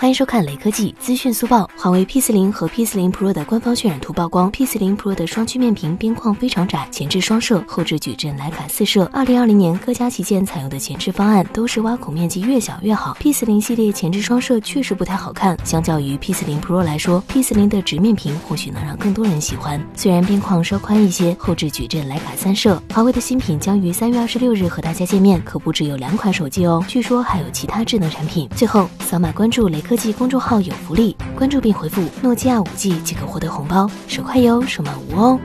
欢迎收看雷科技资讯速报。华为 P 四零和 P 四零 Pro 的官方渲染图曝光，P 四零 Pro 的双曲面屏边框非常窄，前置双摄，后置矩阵徕卡四摄。二零二零年各家旗舰采用的前置方案都是挖孔面积越小越好。P 四零系列前置双摄确实不太好看，相较于 P 四零 Pro 来说，P 四零的直面屏或许能让更多人喜欢。虽然边框稍宽一些，后置矩阵徕卡三摄。华为的新品将于三月二十六日和大家见面，可不只有两款手机哦，据说还有其他智能产品。最后扫码关注雷科。科技公众号有福利，关注并回复诺基亚五 G 即可获得红包，手快有，手慢无哦。